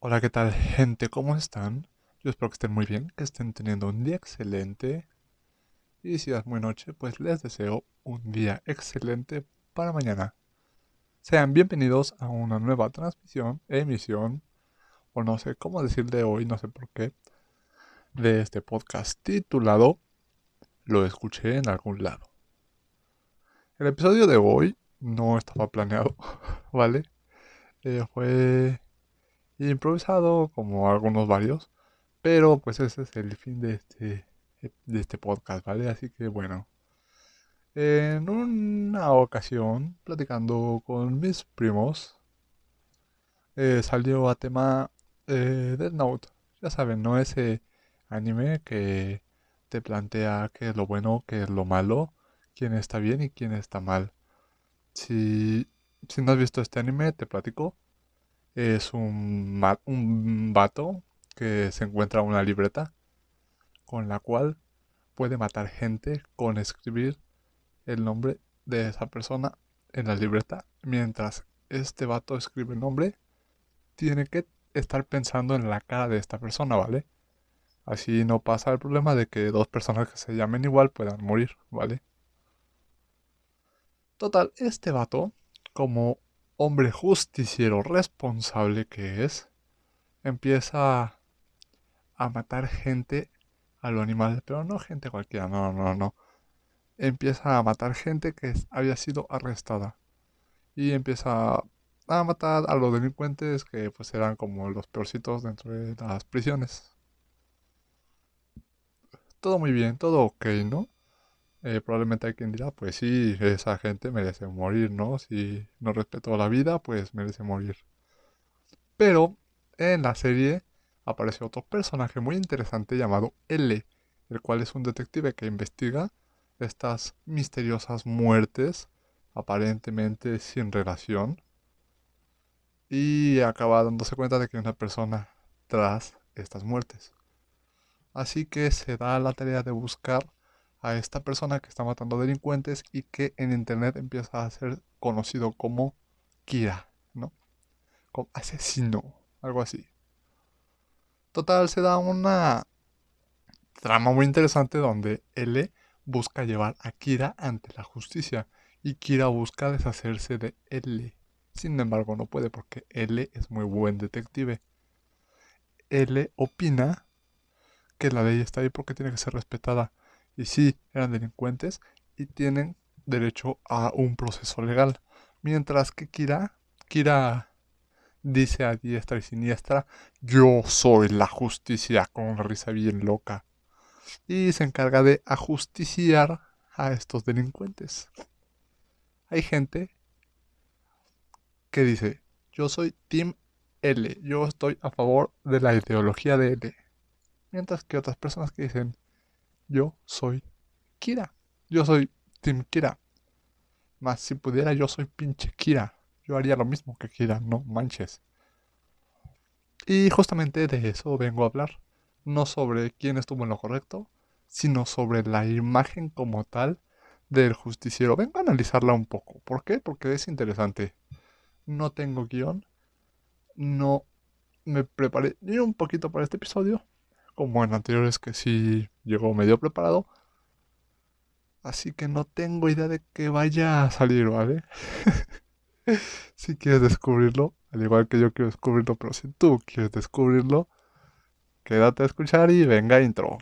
Hola, ¿qué tal gente? ¿Cómo están? Yo espero que estén muy bien, que estén teniendo un día excelente. Y si es muy noche, pues les deseo un día excelente para mañana. Sean bienvenidos a una nueva transmisión, emisión, o no sé cómo decirle hoy, no sé por qué, de este podcast titulado Lo escuché en algún lado. El episodio de hoy no estaba planeado, ¿vale? Eh, fue improvisado, como algunos varios, pero pues ese es el fin de este, de este podcast, ¿vale? Así que bueno, en una ocasión, platicando con mis primos, eh, salió a tema eh, Note. Ya saben, ¿no? Ese anime que te plantea qué es lo bueno, qué es lo malo, quién está bien y quién está mal. Si, si no has visto este anime, te platico es un, un vato que se encuentra una libreta con la cual puede matar gente con escribir el nombre de esa persona en la libreta. Mientras este vato escribe el nombre, tiene que estar pensando en la cara de esta persona, ¿vale? Así no pasa el problema de que dos personas que se llamen igual puedan morir, ¿vale? Total, este vato, como hombre justiciero responsable que es, empieza a matar gente a lo animal, pero no gente cualquiera, no, no, no. Empieza a matar gente que había sido arrestada. Y empieza a matar a los delincuentes que pues eran como los peorcitos dentro de las prisiones. Todo muy bien, todo ok, ¿no? Eh, probablemente hay quien dirá, pues sí, esa gente merece morir, ¿no? Si no respetó la vida, pues merece morir. Pero en la serie aparece otro personaje muy interesante llamado L, el cual es un detective que investiga estas misteriosas muertes, aparentemente sin relación, y acaba dándose cuenta de que hay una persona tras estas muertes. Así que se da la tarea de buscar a esta persona que está matando delincuentes y que en internet empieza a ser conocido como Kira, ¿no? Como asesino, algo así. Total, se da una trama muy interesante donde L busca llevar a Kira ante la justicia y Kira busca deshacerse de L. Sin embargo, no puede porque L es muy buen detective. L opina que la ley está ahí porque tiene que ser respetada y sí, eran delincuentes y tienen derecho a un proceso legal. Mientras que Kira, Kira dice a diestra y siniestra, yo soy la justicia con una risa bien loca. Y se encarga de ajusticiar a estos delincuentes. Hay gente que dice, yo soy Team L, yo estoy a favor de la ideología de L. Mientras que otras personas que dicen, yo soy Kira. Yo soy Team Kira. Más si pudiera, yo soy pinche Kira. Yo haría lo mismo que Kira, no manches. Y justamente de eso vengo a hablar. No sobre quién estuvo en lo correcto, sino sobre la imagen como tal del justiciero. Vengo a analizarla un poco. ¿Por qué? Porque es interesante. No tengo guion. No me preparé ni un poquito para este episodio como en anteriores que sí llegó medio preparado. Así que no tengo idea de que vaya a salir, ¿vale? si quieres descubrirlo, al igual que yo quiero descubrirlo, pero si tú quieres descubrirlo, quédate a escuchar y venga intro.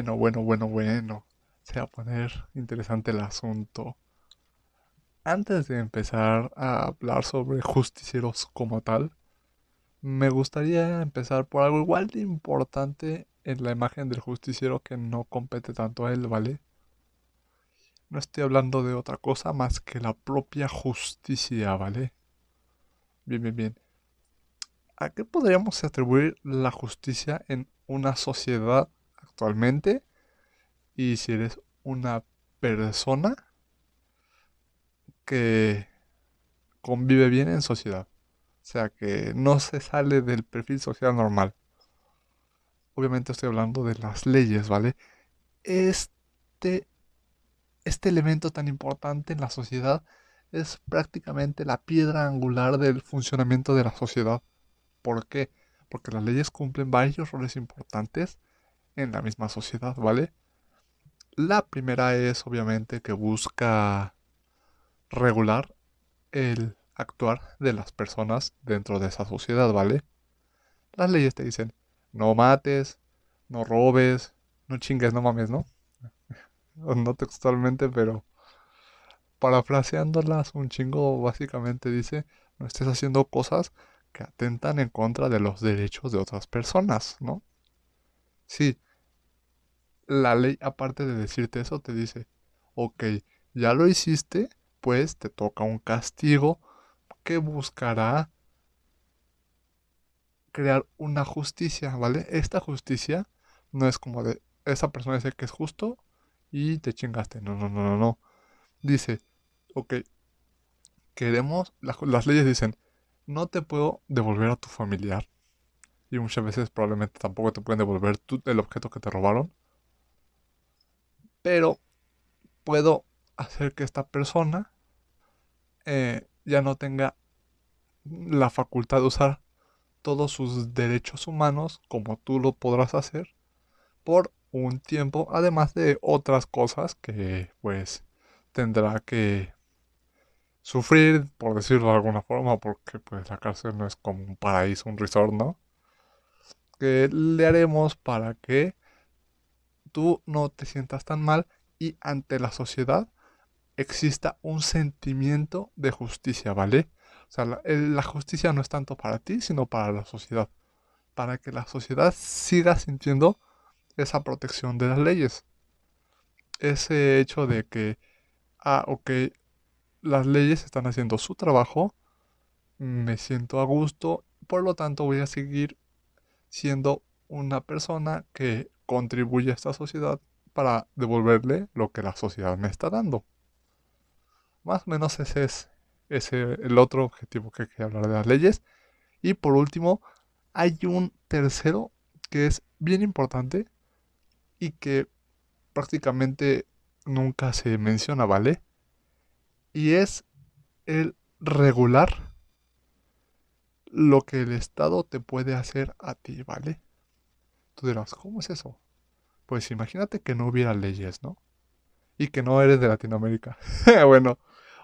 Bueno, bueno, bueno, bueno. Se va a poner interesante el asunto. Antes de empezar a hablar sobre justicieros como tal, me gustaría empezar por algo igual de importante en la imagen del justiciero que no compete tanto a él, ¿vale? No estoy hablando de otra cosa más que la propia justicia, ¿vale? Bien, bien, bien. ¿a qué podríamos atribuir la justicia en una sociedad actualmente? Y si eres una persona que convive bien en sociedad. O sea, que no se sale del perfil social normal. Obviamente estoy hablando de las leyes, ¿vale? Este, este elemento tan importante en la sociedad es prácticamente la piedra angular del funcionamiento de la sociedad. ¿Por qué? Porque las leyes cumplen varios roles importantes en la misma sociedad, ¿vale? La primera es obviamente que busca regular el actuar de las personas dentro de esa sociedad, ¿vale? Las leyes te dicen, no mates, no robes, no chingues, no mames, ¿no? no textualmente, pero parafraseándolas un chingo, básicamente dice, no estés haciendo cosas que atentan en contra de los derechos de otras personas, ¿no? Sí, la ley, aparte de decirte eso, te dice, ok, ya lo hiciste, pues te toca un castigo que buscará crear una justicia, ¿vale? Esta justicia no es como de esa persona dice que es justo y te chingaste. No, no, no, no, no. Dice, ok, queremos, las leyes dicen, no te puedo devolver a tu familiar. Y muchas veces probablemente tampoco te pueden devolver el objeto que te robaron. Pero puedo hacer que esta persona eh, ya no tenga la facultad de usar todos sus derechos humanos como tú lo podrás hacer por un tiempo, además de otras cosas que pues tendrá que sufrir, por decirlo de alguna forma, porque pues la cárcel no es como un paraíso, un resort, ¿no? Que le haremos para que tú no te sientas tan mal y ante la sociedad exista un sentimiento de justicia, ¿vale? O sea, la, justicia no es tanto para ti, sino para la sociedad. Para que la sociedad siga sintiendo esa protección de las leyes. Ese hecho de que, ah, ok, las leyes están haciendo su trabajo, me siento a gusto, por lo tanto voy a seguir siendo una persona que contribuye a esta sociedad para devolverle lo que la sociedad me está dando. Más o menos ese es ese, el otro objetivo que quería hablar de las leyes. Y por último, hay un tercero que es bien importante y que prácticamente nunca se menciona, ¿vale? Y es el regular lo que el Estado te puede hacer a ti, ¿vale? Tú dirás, ¿cómo es eso? Pues imagínate que no hubiera leyes, ¿no? Y que no eres de Latinoamérica. bueno,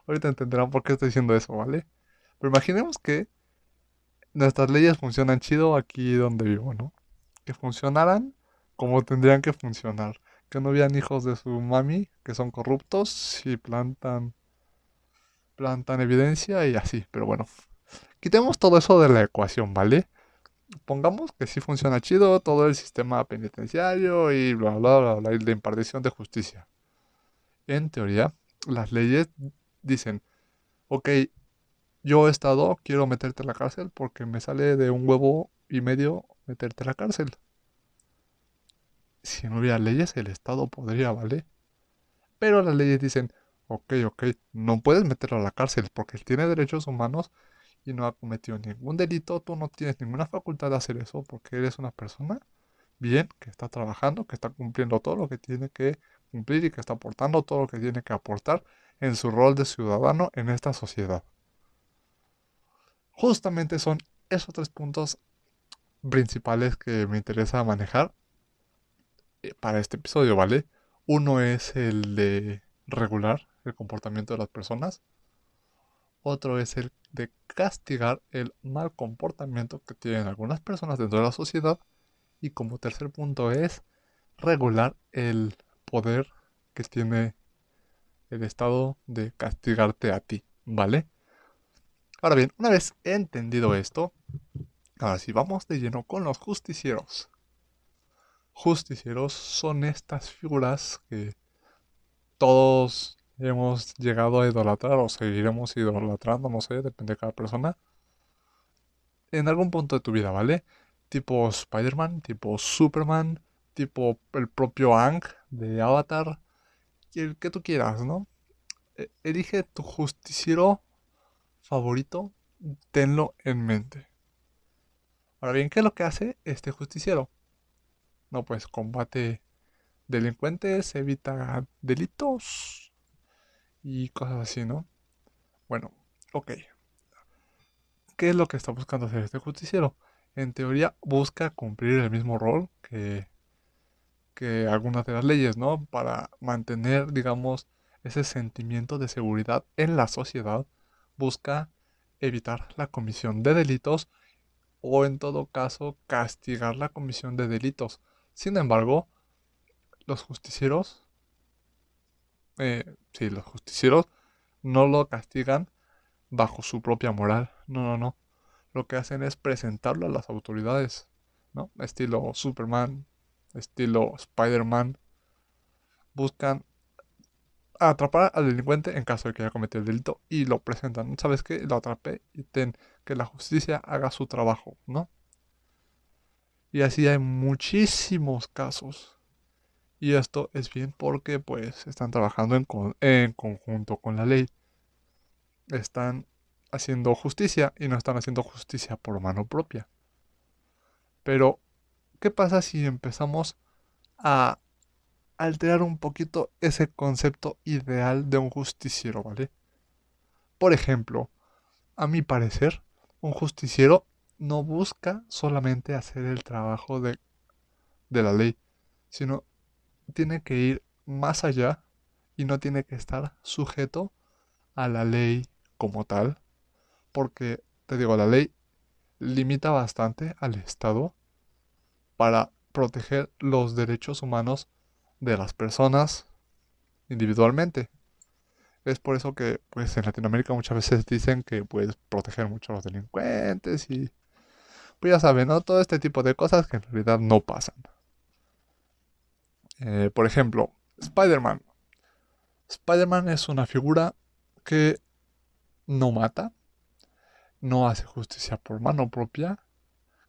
ahorita entenderán por qué estoy diciendo eso, ¿vale? Pero imaginemos que nuestras leyes funcionan chido aquí donde vivo, ¿no? Que funcionaran como tendrían que funcionar. Que no hubieran hijos de su mami que son corruptos y plantan plantan evidencia y así. Pero bueno, quitemos todo eso de la ecuación, ¿vale? Pongamos que sí funciona chido todo el sistema penitenciario y bla, bla, bla, bla, de impartición de justicia. En teoría, las leyes dicen, ok, yo estado, quiero meterte a la cárcel porque me sale de un huevo y medio meterte a la cárcel. Si no hubiera leyes, el Estado podría, ¿vale? Pero las leyes dicen, ok, ok, no puedes meterlo a la cárcel porque él tiene derechos humanos y no ha cometido ningún delito, tú no tienes ninguna facultad de hacer eso porque eres una persona bien, que está trabajando, que está cumpliendo todo lo que tiene que cumplir y que está aportando todo lo que tiene que aportar en su rol de ciudadano en esta sociedad. Justamente son esos tres puntos principales que me interesa manejar eh, para este episodio, ¿vale? Uno es el de regular el comportamiento de las personas. Otro es el de castigar el mal comportamiento que tienen algunas personas dentro de la sociedad. Y como tercer punto es regular el poder que tiene el estado de castigarte a ti, ¿vale? Ahora bien, una vez entendido esto, ahora sí vamos de lleno con los justicieros. Justicieros son estas figuras que todos hemos llegado a idolatrar o seguiremos idolatrando, no sé, depende de cada persona. en algún punto de tu vida, ¿vale? Tipo Spider-Man, tipo Superman, tipo el propio Ang de Avatar, el que tú quieras, ¿no? E, elige tu justiciero favorito, tenlo en mente. Ahora bien, ¿qué es lo que hace este justiciero? No, pues combate delincuentes, evita delitos y cosas así, ¿no? Bueno, ok. ¿Qué es lo que está buscando hacer este justiciero? En teoría busca cumplir el mismo rol que, que algunas de las leyes, ¿no? Para mantener, digamos, ese sentimiento de seguridad en la sociedad. Busca evitar la comisión de delitos o en todo caso castigar la comisión de delitos. Sin embargo, los justicieros, eh, los justicieros no lo castigan bajo su propia moral. No, no, no. Lo que hacen es presentarlo a las autoridades, ¿no? Estilo Superman, estilo Spider-Man. Buscan atrapar al delincuente en caso de que haya cometido el delito y lo presentan. ¿Sabes qué? Lo atrapé y ten que la justicia haga su trabajo, ¿no? Y así hay muchísimos casos. Y esto es bien porque pues están trabajando en, en conjunto con la ley. Están haciendo justicia y no están haciendo justicia por mano propia. Pero, ¿qué pasa si empezamos a alterar un poquito ese concepto ideal de un justiciero, ¿vale? Por ejemplo, a mi parecer, un justiciero no busca solamente hacer el trabajo de, de la ley, sino tiene que ir más allá y no tiene que estar sujeto a la ley como tal, porque, te digo, la ley limita bastante al Estado para proteger los derechos humanos de las personas individualmente. Es por eso que pues en Latinoamérica muchas veces dicen que pues proteger mucho a los delincuentes y pues ya saben, ¿no? Todo este tipo de cosas que en realidad no pasan. Eh, por ejemplo, Spider-Man. Spider-Man es una figura que no mata, no hace justicia por mano propia,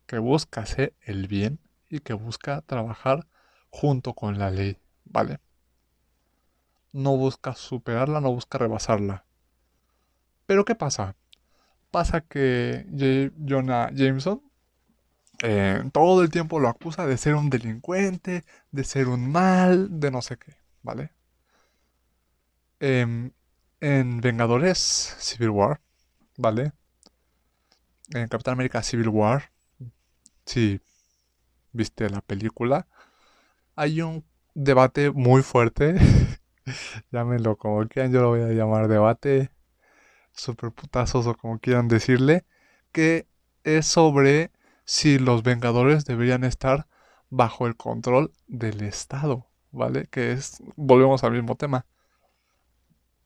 que busca hacer el bien y que busca trabajar junto con la ley, ¿vale? No busca superarla, no busca rebasarla. Pero ¿qué pasa? Pasa que Jonah Jameson eh, todo el tiempo lo acusa de ser un delincuente, de ser un mal, de no sé qué, ¿vale? Em, en Vengadores Civil War, ¿vale? En Capitán América Civil War, si viste la película, hay un debate muy fuerte. Llámenlo como quieran, yo lo voy a llamar debate super putazos o como quieran decirle, que es sobre si los Vengadores deberían estar bajo el control del Estado, ¿vale? Que es, volvemos al mismo tema.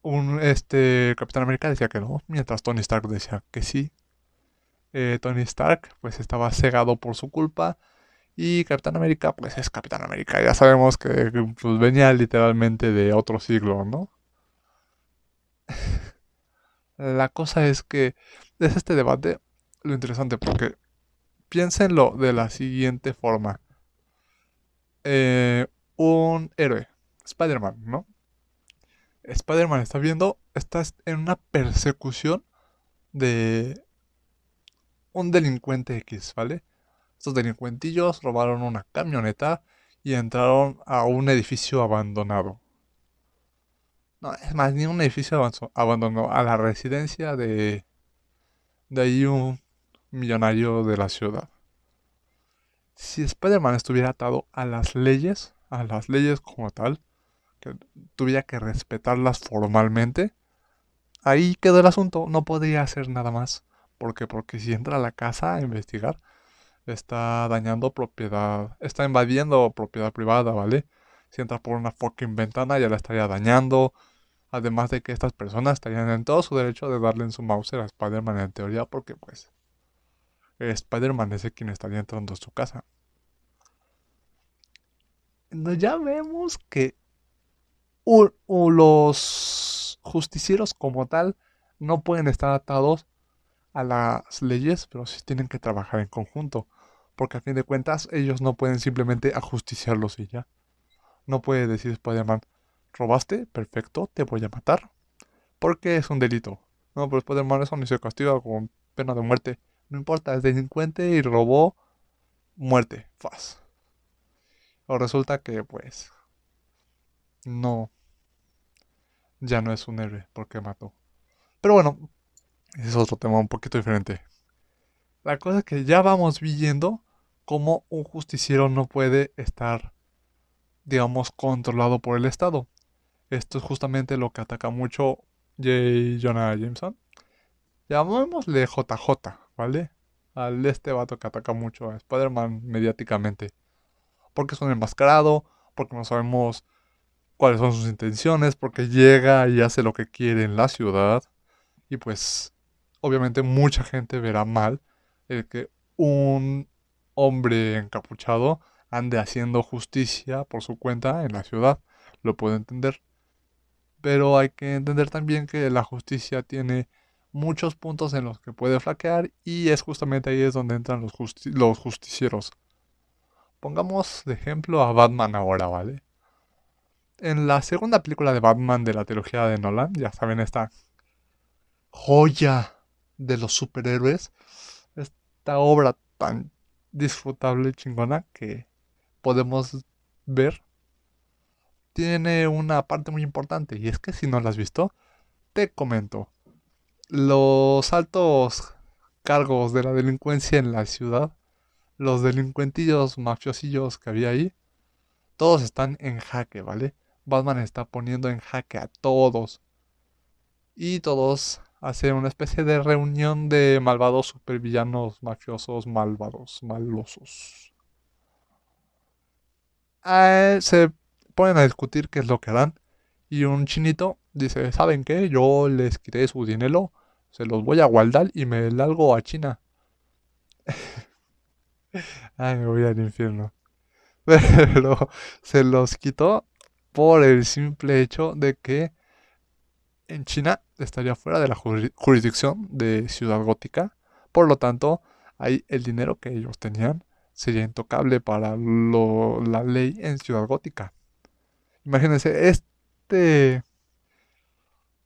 Un este Capitán América decía que no, mientras Tony Stark decía que sí. Eh, Tony Stark pues estaba cegado por su culpa y Capitán América, pues es Capitán América. Ya sabemos que pues, venía literalmente de otro siglo, ¿no? La cosa es que es este debate lo interesante porque piénsenlo de la siguiente forma. Eh, un héroe, Spider-Man, ¿no? Spider-Man está viendo, está en una persecución de un delincuente X, ¿vale? Estos delincuentillos robaron una camioneta y entraron a un edificio abandonado. No, es más, ni un edificio abandonado, a la residencia de, de ahí un millonario de la ciudad. Si Spider-Man estuviera atado a las leyes, a las leyes como tal, que tuviera que respetarlas formalmente, ahí quedó el asunto, no podría hacer nada más. ¿Por qué? Porque si entra a la casa a investigar, está dañando propiedad, está invadiendo propiedad privada, ¿vale? Si entra por una fucking ventana ya la estaría dañando. Además de que estas personas estarían en todo su derecho de darle en su mouse a Spider-Man en teoría, porque pues Spider-Man es el quien estaría entrando a su casa. ya vemos que los justicieros como tal no pueden estar atados a las leyes, pero sí tienen que trabajar en conjunto. Porque a fin de cuentas ellos no pueden simplemente ajusticiarlos y ya. No puede decir Spider-Man, robaste, perfecto, te voy a matar. Porque es un delito. No, pero Spider-Man eso ni se castiga con pena de muerte. No importa, es delincuente y robó muerte. Faz. O resulta que pues no ya no es un héroe porque mató. Pero bueno, ese es otro tema un poquito diferente. La cosa es que ya vamos viendo cómo un justiciero no puede estar, digamos, controlado por el Estado. Esto es justamente lo que ataca mucho J. Jonah Jameson. Llamémosle JJ, ¿vale? Al este vato que ataca mucho a Spider-Man mediáticamente. Porque es un enmascarado, porque no sabemos cuáles son sus intenciones, porque llega y hace lo que quiere en la ciudad. Y pues, obviamente mucha gente verá mal el que un hombre encapuchado ande haciendo justicia por su cuenta en la ciudad. Lo puedo entender. Pero hay que entender también que la justicia tiene muchos puntos en los que puede flaquear y es justamente ahí es donde entran los, los justicieros. Pongamos de ejemplo a Batman ahora, ¿vale? en la segunda película de Batman de la trilogía de Nolan, ya saben, esta joya de los superhéroes, esta obra tan disfrutable y chingona que podemos ver, tiene una parte muy importante y es que si no la has visto, te comento. Los altos cargos de la delincuencia en la ciudad, los delincuentillos mafiosillos que había ahí, todos están en jaque, ¿vale? Batman está poniendo en jaque a todos. Y todos hacen una especie de reunión de malvados supervillanos, mafiosos, malvados, malosos. Ah, se ponen a discutir qué es lo que harán. Y un chinito dice, ¿saben qué? Yo les quité su dinero, se los voy a guardar y me largo a China. Ay, me voy al infierno. Pero se los quitó por el simple hecho de que en China estaría fuera de la jurisdicción de Ciudad Gótica. Por lo tanto, ahí el dinero que ellos tenían sería intocable para la ley en Ciudad Gótica. Imagínense este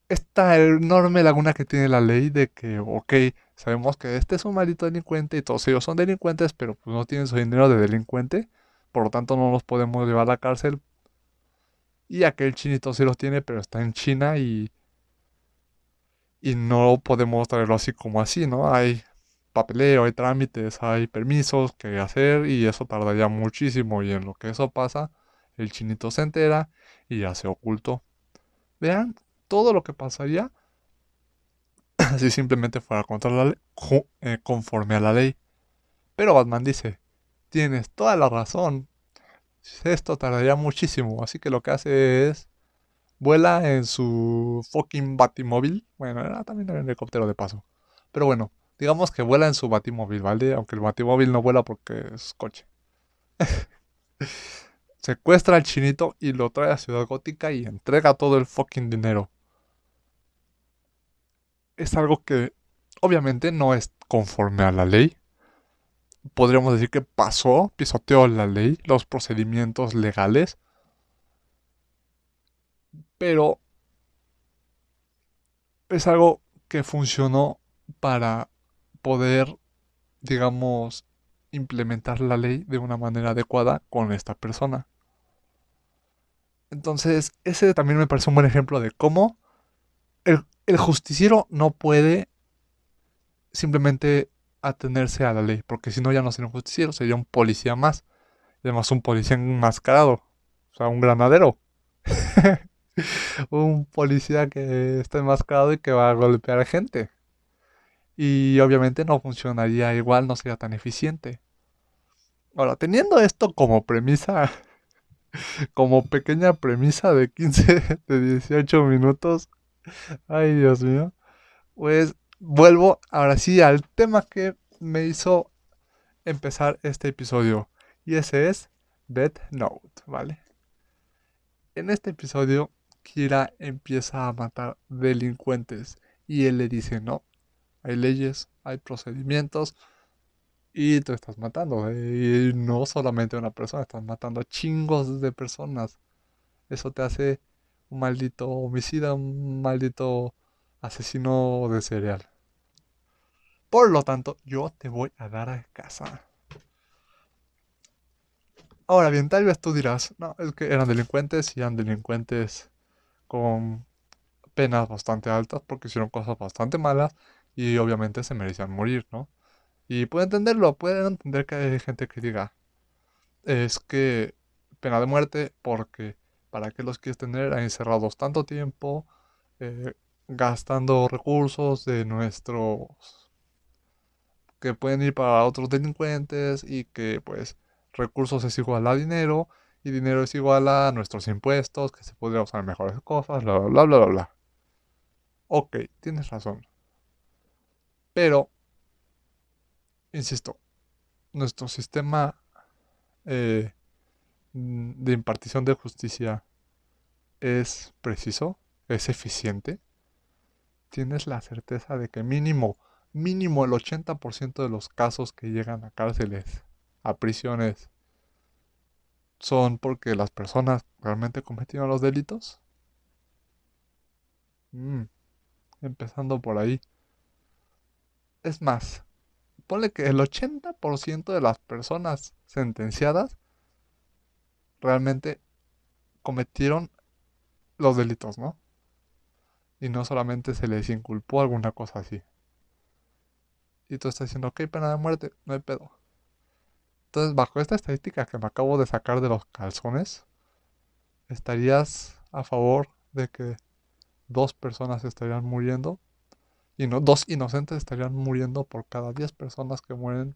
esta enorme laguna que tiene la ley de que, ok, sabemos que este es un maldito delincuente y todos ellos son delincuentes, pero pues no tienen su dinero de delincuente, por lo tanto no los podemos llevar a la cárcel y aquel chinito sí los tiene, pero está en China y, y no podemos traerlo así como así, ¿no? Hay papeleo, hay trámites, hay permisos que hacer y eso tardaría muchísimo y en lo que eso pasa, el chinito se entera y ya se ocultó. Vean todo lo que pasaría si simplemente fuera contra la eh, conforme a la ley. Pero Batman dice, tienes toda la razón, esto tardaría muchísimo, así que lo que hace es vuela en su fucking batimóvil. Bueno, era también un helicóptero de paso. Pero bueno, digamos que vuela en su batimóvil, ¿vale? Aunque el batimóvil no vuela porque es coche. Secuestra al chinito y lo trae a Ciudad Gótica y entrega todo el fucking dinero. Es algo que obviamente no es conforme a la ley podríamos decir que pasó, pisoteó la ley, los procedimientos legales, pero es algo que funcionó para poder, digamos, implementar la ley de una manera adecuada con esta persona. Entonces, ese también me parece un buen ejemplo de cómo el, justiciero no puede simplemente atenerse a la ley, porque si no ya no sería un justiciero, sería un policía más. además un policía enmascarado, o sea, un granadero. un policía que está enmascarado y que va a golpear a gente. Y obviamente no funcionaría igual, no sería tan eficiente. Ahora, teniendo esto como premisa, como pequeña premisa de 15, de 18 minutos, ay Dios mío, pues vuelvo ahora sí al tema que me hizo empezar este episodio. Y ese es Death Note, ¿vale? En este episodio, Kira empieza a matar delincuentes. Y él le dice, no, hay leyes, hay procedimientos y tú estás matando. Y no solamente una persona, estás matando a chingos de personas. Eso te hace maldito homicida, un maldito asesino de cereal. Por lo tanto, yo te voy a dar a casa. Ahora bien, tal vez tú dirás, no, es que eran delincuentes y eran delincuentes con penas bastante altas porque hicieron cosas bastante malas y obviamente se merecían morir, ¿no? Y puedo entenderlo, pueden entender que hay gente que diga, es que pena de muerte porque ¿para qué los quieres tener encerrados tanto tiempo? Eh, gastando recursos de nuestros que pueden ir para otros delincuentes y que pues recursos es igual a dinero y dinero es igual a nuestros impuestos que se podría usar en mejores cosas, bla bla bla bla bla. Ok, tienes razón. Pero, insisto, nuestro sistema eh, de impartición de justicia es preciso, es eficiente. Tienes la certeza de que mínimo, mínimo el 80% de los casos que llegan a cárceles, a prisiones, son porque las personas realmente cometieron los delitos. Mm, empezando por ahí. Es más, ponle que el 80% de las personas sentenciadas realmente cometieron los delitos, ¿no? Y no solamente se les inculpó alguna cosa así. Y tú estás diciendo, ok, pena de muerte, no hay pedo. Entonces, bajo esta estadística que me acabo de sacar de los calzones, ¿estarías a favor de que dos personas estarían muriendo y no, dos inocentes estarían muriendo por cada 10 personas que mueren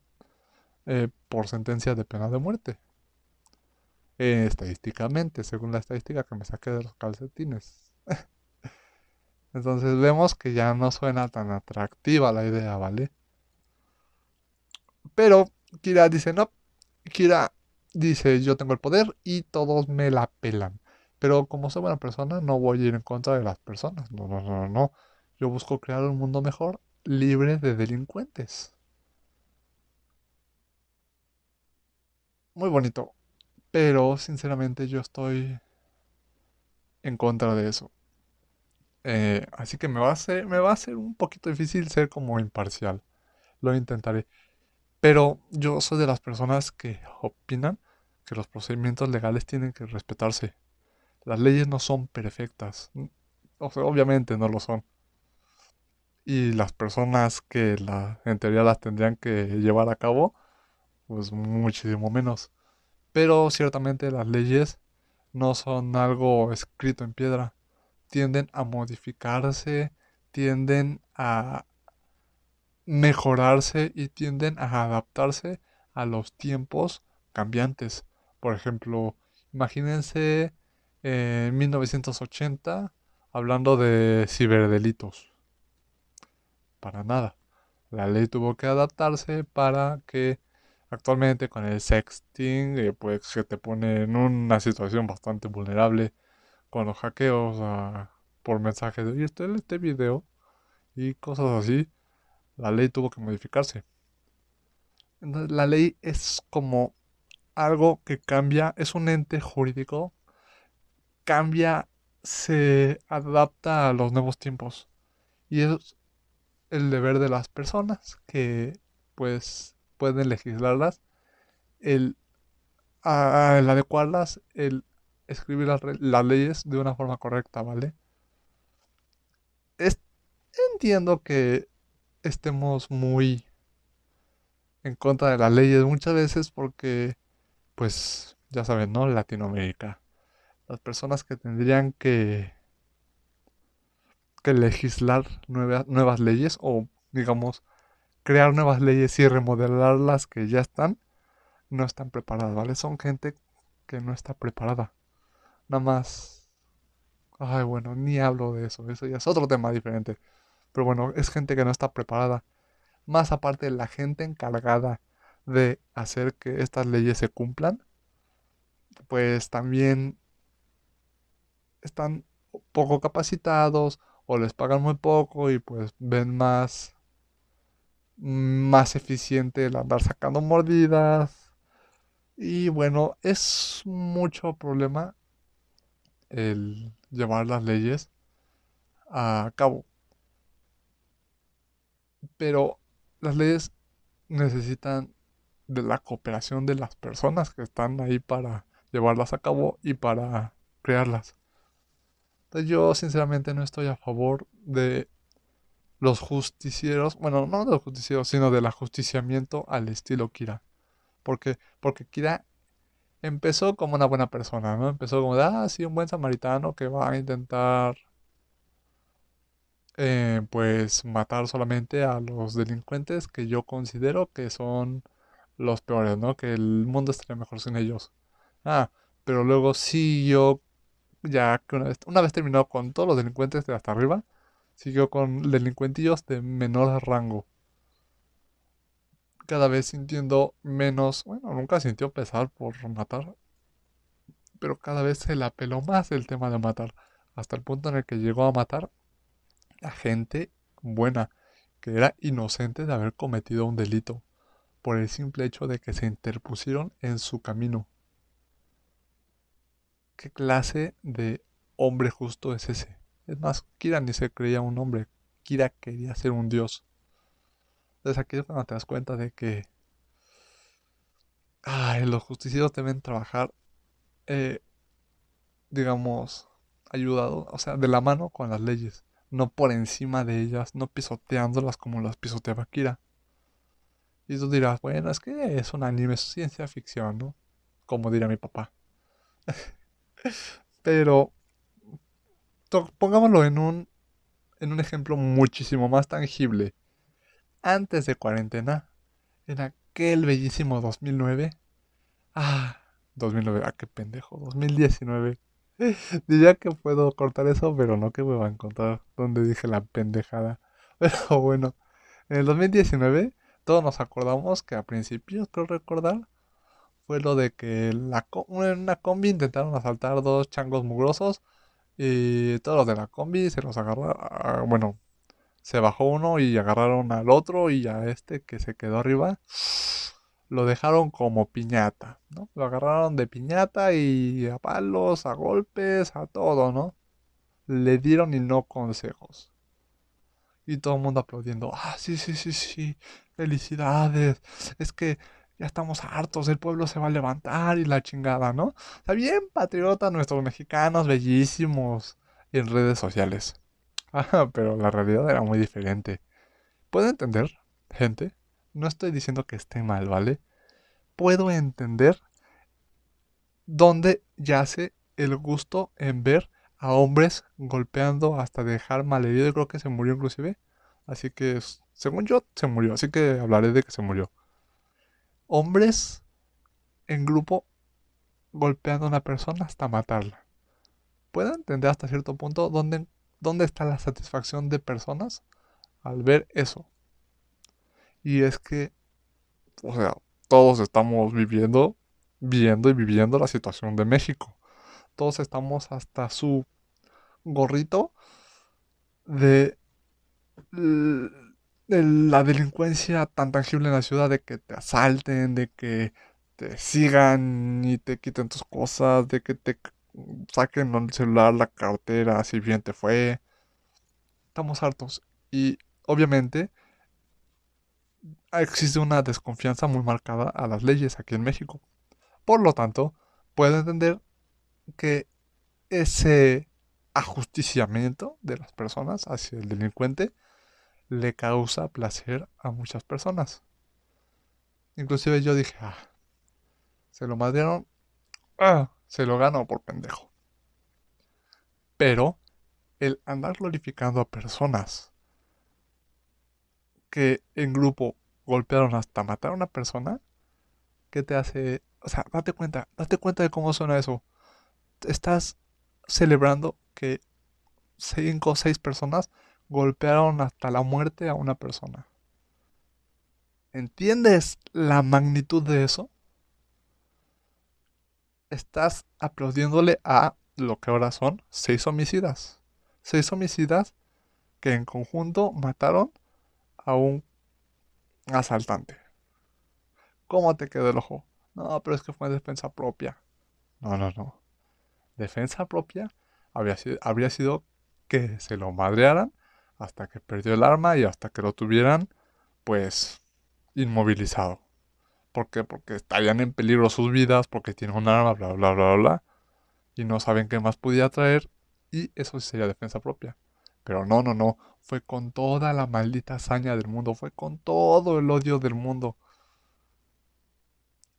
eh, por sentencia de pena de muerte. Estadísticamente, según la estadística que me saqué de los calcetines. Entonces vemos que ya no suena tan atractiva la idea, ¿vale? Pero Kira dice, no, Kira dice, yo tengo el poder y todos me la pelan. Pero como soy buena persona, no voy a ir en contra de las personas. No, no, no, no. Yo busco crear un mundo mejor, libre de delincuentes. Muy bonito. Pero sinceramente yo estoy en contra de eso. Eh, así que me va, a ser, me va a ser un poquito difícil ser como imparcial. Lo intentaré. Pero yo soy de las personas que opinan que los procedimientos legales tienen que respetarse. Las leyes no son perfectas. O sea, obviamente no lo son y las personas que la, en teoría las tendrían que llevar a cabo, pues muchísimo menos. Pero ciertamente las leyes no son algo escrito en piedra, tienden a modificarse, tienden a mejorarse y tienden a adaptarse a los tiempos cambiantes. Por ejemplo, imagínense en 1980 hablando de ciberdelitos para nada. La ley tuvo que adaptarse para que actualmente con el sexting, eh, pues se te pone en una situación bastante vulnerable con los hackeos por mensajes de, este video y cosas así. La ley tuvo que modificarse. Entonces, la ley es como algo que cambia, es un ente jurídico, cambia, se adapta a los nuevos tiempos. Y es el deber de las personas que pues pueden legislarlas, el, adecuarlas, el escribir las, leyes de una forma correcta, ¿vale? entiendo que estemos muy en contra de las leyes muchas veces porque, pues, ya saben, ¿no? Latinoamérica. Las personas que tendrían que que legislar nuevas leyes o, digamos, crear nuevas leyes y remodelar las que ya están, no están preparadas, ¿vale? Son gente que no está preparada. Nada más... Ay, bueno, ni hablo de eso, eso ya es otro tema diferente. Pero bueno, es gente que no está preparada. Más aparte la gente encargada de hacer que estas leyes se cumplan, pues también están poco capacitados o les pagan muy poco y pues ven más más eficiente el andar sacando mordidas. Y bueno, es mucho problema el llevar las leyes a cabo. Pero las leyes necesitan de la cooperación de las personas que están ahí para llevarlas a cabo y para crearlas. Yo sinceramente no estoy a favor de los justicieros, bueno, no de los justicieros, sino del ajusticiamiento al estilo Kira. ¿Por qué? Porque Kira empezó como una buena persona, ¿no? Empezó como de, ah, sí, un buen samaritano que va a intentar, eh, pues, matar solamente a los delincuentes que yo considero que son los peores, ¿no? Que el mundo estaría mejor sin ellos. Ah, pero luego siguió, ya que una vez, una vez terminó con todos los delincuentes de hasta arriba, siguió con delincuentillos de menor rango. Cada vez sintiendo menos, bueno, nunca sintió pesar por matar, pero cada vez se le apeló más el tema de matar, hasta el punto en el que llegó a matar a gente buena, que era inocente de haber cometido un delito, por el simple hecho de que se interpusieron en su camino. ¿Qué clase de hombre justo es ese? Es más, Kira ni se creía un hombre, Kira quería ser un dios. Entonces aquí es cuando te das cuenta de que ay, los justicieros deben trabajar, eh, digamos, ayudados, o sea, de la mano con las leyes, no por encima de ellas, no pisoteándolas como las pisoteaba Kira. Y tú dirás, bueno, es que es un anime, es ciencia ficción, ¿no? Como diría mi papá. Pero pongámoslo en un, en un ejemplo muchísimo más tangible. Antes de cuarentena, en aquel bellísimo 2009. Ah, 2009, ah, qué pendejo, 2019. Diría que puedo cortar eso, pero no que me va a encontrar donde dije la pendejada. Pero bueno, en el 2019 todos nos acordamos que a principios, creo recordar, fue lo de que la, en una combi intentaron asaltar dos changos mugrosos y todos los de la combi se los agarraron, ah, bueno, se bajó uno y agarraron al otro y a este que se quedó arriba lo dejaron como piñata, ¿no? Lo agarraron de piñata y a palos, a golpes, a todo, ¿no? Le dieron y no consejos. Y todo el mundo aplaudiendo, ah, sí, sí, sí, sí, felicidades. Es que ya estamos hartos, el pueblo se va a levantar y la chingada, ¿no? Está bien patriota nuestros mexicanos, bellísimos, en redes sociales. Ah, pero la realidad era muy diferente. ¿Puedo entender, gente? No estoy diciendo que esté mal, ¿vale? Puedo entender dónde yace el gusto en ver a hombres golpeando hasta dejar malherido. Creo que se murió inclusive. Así que, según yo, se murió. Así que hablaré de que se murió hombres en grupo golpeando a una persona hasta matarla. Puedo entender hasta cierto punto dónde, dónde está la satisfacción de personas al ver eso. Y es que, o sea, todos estamos viviendo, viendo y viviendo la situación de México. Todos estamos hasta su gorrito de la delincuencia tan tangible en la ciudad de que te asalten, de que te sigan y te quiten tus cosas, de que te saquen el celular, la cartera, si bien te fue. Estamos hartos. Y obviamente existe una desconfianza muy marcada a las leyes aquí en México. Por lo tanto, puedo entender que ese ajusticiamiento de las personas hacia el delincuente le causa placer a muchas personas. Inclusive yo dije, ah, se lo madrieron, ah, se lo ganó por pendejo. Pero el andar glorificando a personas que en grupo golpearon hasta matar a una persona, ¿qué te hace? O sea, date cuenta, date cuenta de cómo suena eso. Estás celebrando que cinco o seis personas golpearon hasta la muerte a una persona. ¿Entiendes la magnitud de eso? Estás aplaudiéndole a lo que ahora son seis homicidas. Seis homicidas que en conjunto mataron a un asaltante. ¿Cómo te quedó el ojo? No, pero es que fue defensa propia. No, no, no. Defensa propia habría sido, habría sido que se lo madrearan hasta que perdió el arma y hasta que lo tuvieran, pues, inmovilizado. ¿Por qué? Porque estarían en peligro sus vidas, porque tienen un arma, bla, bla, bla, bla, y no saben qué más podía traer, y eso sería defensa propia. Pero no, no, no, fue con toda la maldita hazaña del mundo, fue con todo el odio del mundo.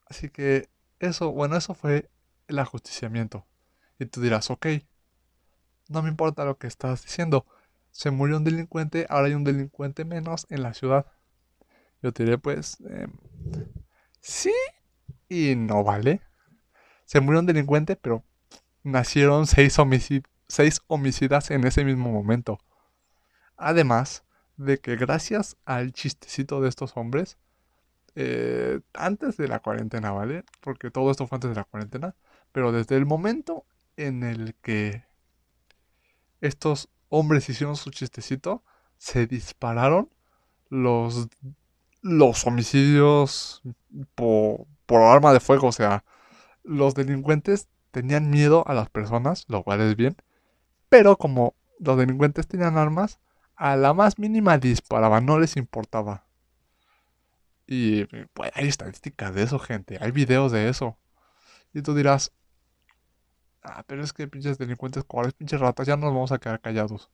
Así que eso, bueno, eso fue el ajusticiamiento. Y tú dirás, ok, no me importa lo que estás diciendo. Se murió un delincuente, ahora hay un delincuente menos en la ciudad. Yo te diré, pues, em, sí y no vale. Se murió un delincuente, pero nacieron seis, seis homicidas en ese mismo momento. Además de que gracias al chistecito de estos hombres, eh, antes de la cuarentena, ¿vale? Porque todo esto fue antes de la cuarentena, pero desde el momento en el que estos hombres hicieron su chistecito, se dispararon los, los homicidios por, por arma de fuego. O sea, los delincuentes tenían miedo a las personas, lo cual es bien. Pero como los delincuentes tenían armas, a la más mínima disparaban, no les importaba. Y pues hay estadísticas de eso, gente. Hay videos de eso. Y tú dirás, ah, pero es que pinches delincuentes, cobardes, pinches ratas, ya nos vamos a quedar callados.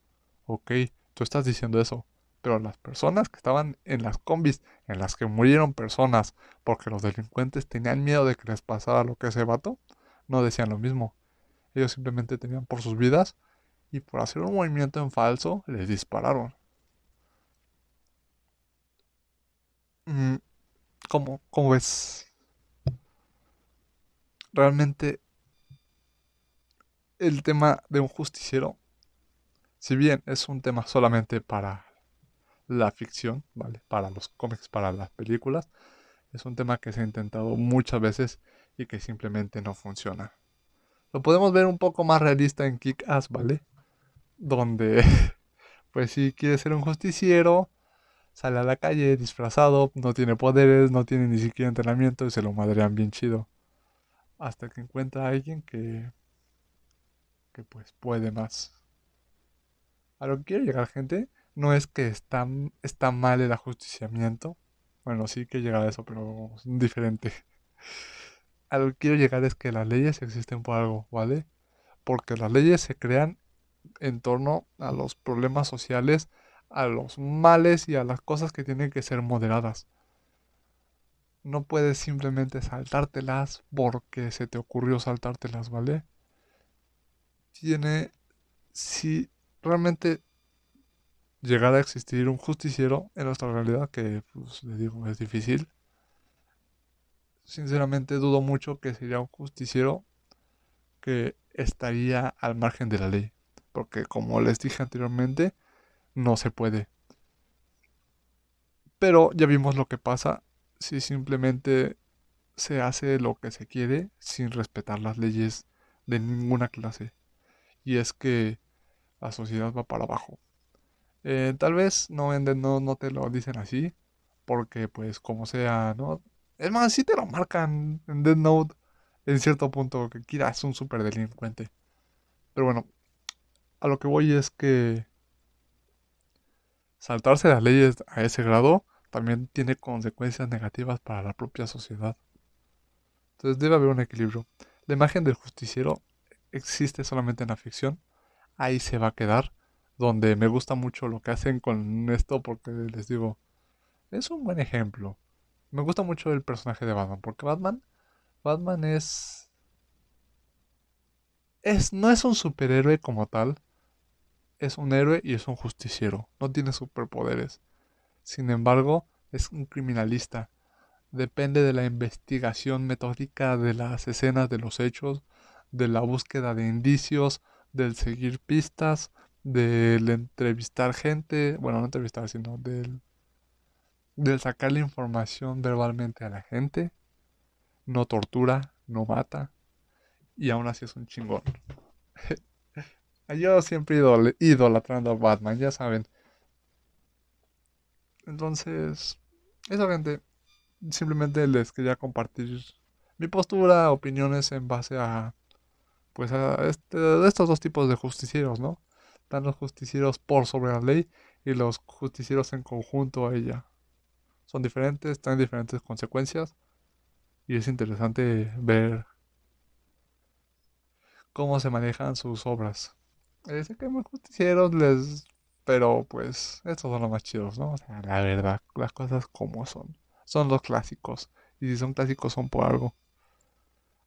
Ok, tú estás diciendo eso. Pero las personas que estaban en las combis, en las que murieron personas porque los delincuentes tenían miedo de que les pasara lo que ese vato, no decían lo mismo. Ellos simplemente tenían por sus vidas y por hacer un movimiento en falso les dispararon. Mm, ¿Cómo, cómo ves? Realmente el tema de un justiciero, si bien es un tema solamente para la ficción, ¿vale? Para los cómics, para las películas, es un tema que se ha intentado muchas veces y que simplemente no funciona. Lo podemos ver un poco más realista en Kick-Ass, ¿vale? Donde, pues si quiere ser un justiciero, sale a la calle disfrazado, no tiene poderes, no tiene ni siquiera entrenamiento y se lo madrean bien chido. Hasta que encuentra a alguien que que pues puede más. A lo que quiero llegar, gente, no es que está, está mal el ajusticiamiento. Bueno, sí que llega a eso, pero es diferente. A lo que quiero llegar es que las leyes existen por algo, ¿vale? Porque las leyes se crean en torno a los problemas sociales, a los males y a las cosas que tienen que ser moderadas. No puedes simplemente saltártelas porque se te ocurrió saltártelas, ¿vale? Tiene, si realmente llegara a existir un justiciero en nuestra realidad, que pues le digo es difícil, sinceramente dudo mucho que sería un justiciero que estaría al margen de la ley, porque como les dije anteriormente, no se puede. Pero ya vimos lo que pasa si simplemente se hace lo que se quiere sin respetar las leyes de ninguna clase y es que la sociedad va para abajo. Eh, tal vez no, no, no te lo dicen así, porque pues como sea, ¿no? Es más, si te lo marcan en Dead Note en cierto punto que Kira es un super delincuente. Pero bueno, a lo que voy es que saltarse las leyes a ese grado también tiene consecuencias negativas para la propia sociedad. Entonces debe haber un equilibrio. La imagen del justiciero existe solamente en la ficción, ahí se va a quedar. Donde me gusta mucho lo que hacen con esto porque les digo, es un buen ejemplo. Me gusta mucho el personaje de Batman, porque Batman, Batman es, es no es un superhéroe como tal, es un héroe y es un justiciero, no tiene superpoderes. Sin embargo, es un criminalista. Depende de la investigación metódica de las escenas de los hechos, de la búsqueda de indicios, del seguir pistas, del entrevistar gente, bueno, no entrevistar, sino del, del sacar la información verbalmente a la gente. No tortura, no mata, y aún así es un chingón. Yo siempre he idolatrando a Batman, ya saben. Entonces, Eso, gente. Simplemente les quería compartir mi postura, opiniones en base a, pues, a este, estos dos tipos de justicieros, ¿no? Están los justicieros por sobre la ley y los justicieros en conjunto a ella. Son diferentes, tienen diferentes consecuencias y es interesante ver cómo se manejan sus obras. sé que hay justicieros les pero pues estos son los más chidos, ¿no? O sea, la verdad, las cosas como son. Son los clásicos. Y si son clásicos son por algo.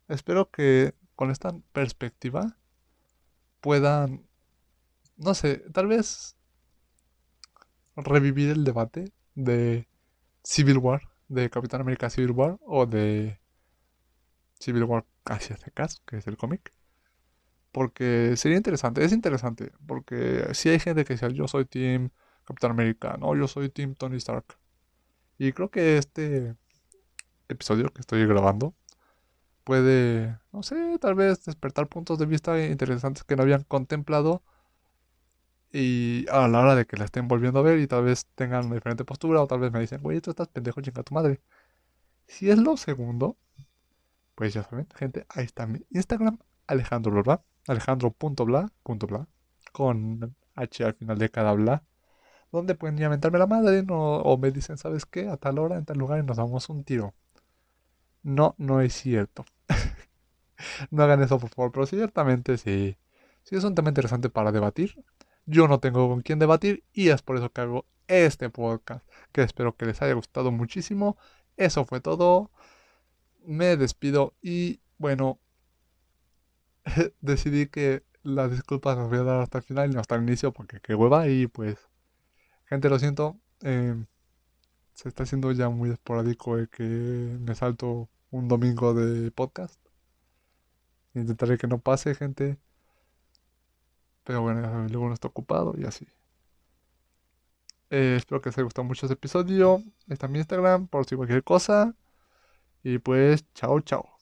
Espero que con esta perspectiva puedan, no sé, tal vez revivir el debate de Civil War, de Capitán América Civil War o de Civil War hacia secas, que es el cómic. Porque sería interesante, es interesante, porque si hay gente que dice, yo soy Team Capitán América, no, yo soy Team Tony Stark. Y creo que este episodio que estoy grabando puede, no sé, tal vez despertar puntos de vista interesantes que no habían contemplado y a la hora de que la estén volviendo a ver y tal vez tengan una diferente postura o tal vez me dicen, güey, tú estás pendejo, chinga tu madre. Si es lo segundo, pues ya saben, gente, ahí está mi Instagram, Alejandro ¿verdad? alejandro.bla, con H al final de cada bla, donde pueden ya mentarme la madre o me dicen, ¿sabes qué? A tal hora, en tal lugar y nos damos un tiro. No, no es cierto. no hagan eso, por favor, pero ciertamente sí. Sí es un tema interesante para debatir. Yo no tengo con quién debatir y es por eso que hago este podcast, que espero que les haya gustado muchísimo. Eso fue todo. Me despido y bueno, decidí que las disculpas las voy a dar hasta el final y no hasta el inicio porque qué hueva y pues gente lo siento em, se está haciendo ya muy esporádico el que me salto un domingo de podcast. Intentaré que no pase gente. Pero bueno luego no está ocupado y así. Eh, espero que os haya gustado mucho este episodio. Está mi Instagram por si cualquier cosa. Y pues chao chao